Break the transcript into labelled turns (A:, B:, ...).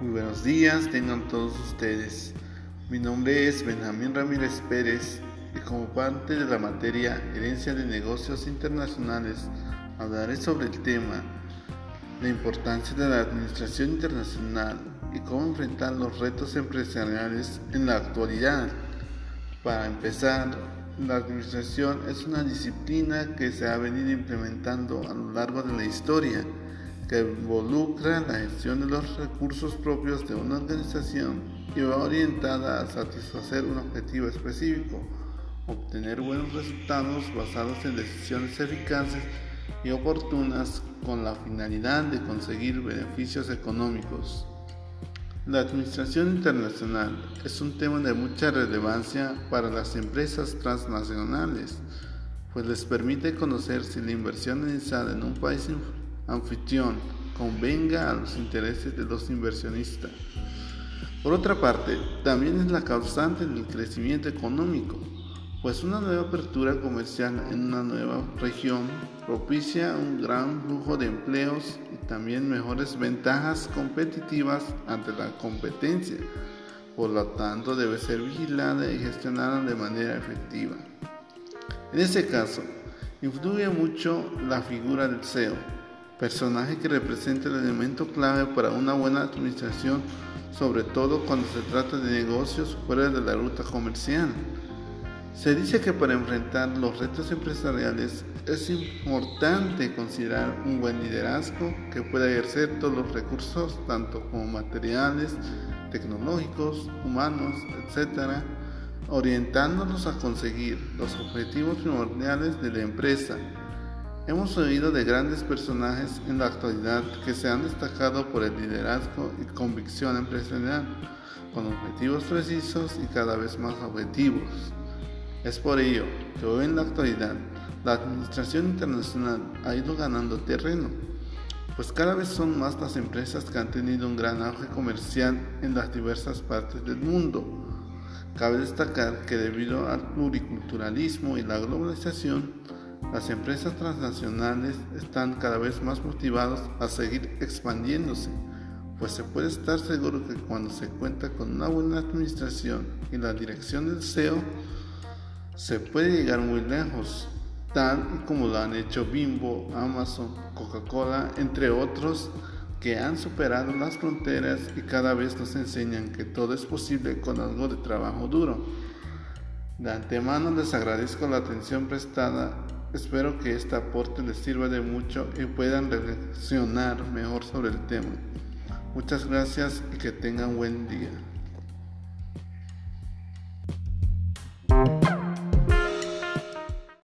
A: Buenos días tengan todos ustedes. Mi nombre es Benjamín Ramírez Pérez y como parte de la materia Herencia de Negocios Internacionales hablaré sobre el tema la importancia de la administración internacional y cómo enfrentar los retos empresariales en la actualidad. Para empezar, la administración es una disciplina que se ha venido implementando a lo largo de la historia que involucra la gestión de los recursos propios de una organización y va orientada a satisfacer un objetivo específico, obtener buenos resultados basados en decisiones eficaces y oportunas con la finalidad de conseguir beneficios económicos. La administración internacional es un tema de mucha relevancia para las empresas transnacionales, pues les permite conocer si la inversión realizada en un país anfitrión convenga a los intereses de los inversionistas. Por otra parte, también es la causante del crecimiento económico, pues una nueva apertura comercial en una nueva región propicia un gran flujo de empleos y también mejores ventajas competitivas ante la competencia. Por lo tanto, debe ser vigilada y gestionada de manera efectiva. En este caso, influye mucho la figura del CEO, personaje que representa el elemento clave para una buena administración, sobre todo cuando se trata de negocios fuera de la ruta comercial. Se dice que para enfrentar los retos empresariales es importante considerar un buen liderazgo que pueda ejercer todos los recursos, tanto como materiales, tecnológicos, humanos, etc., orientándonos a conseguir los objetivos primordiales de la empresa Hemos oído de grandes personajes en la actualidad que se han destacado por el liderazgo y convicción empresarial, con objetivos precisos y cada vez más objetivos. Es por ello que hoy en la actualidad la administración internacional ha ido ganando terreno, pues cada vez son más las empresas que han tenido un gran auge comercial en las diversas partes del mundo. Cabe destacar que debido al pluriculturalismo y la globalización, las empresas transnacionales están cada vez más motivadas a seguir expandiéndose, pues se puede estar seguro que cuando se cuenta con una buena administración y la dirección del CEO, se puede llegar muy lejos, tal y como lo han hecho Bimbo, Amazon, Coca-Cola, entre otros, que han superado las fronteras y cada vez nos enseñan que todo es posible con algo de trabajo duro. De antemano les agradezco la atención prestada Espero que este aporte les sirva de mucho y puedan reflexionar mejor sobre el tema. Muchas gracias y que tengan buen día.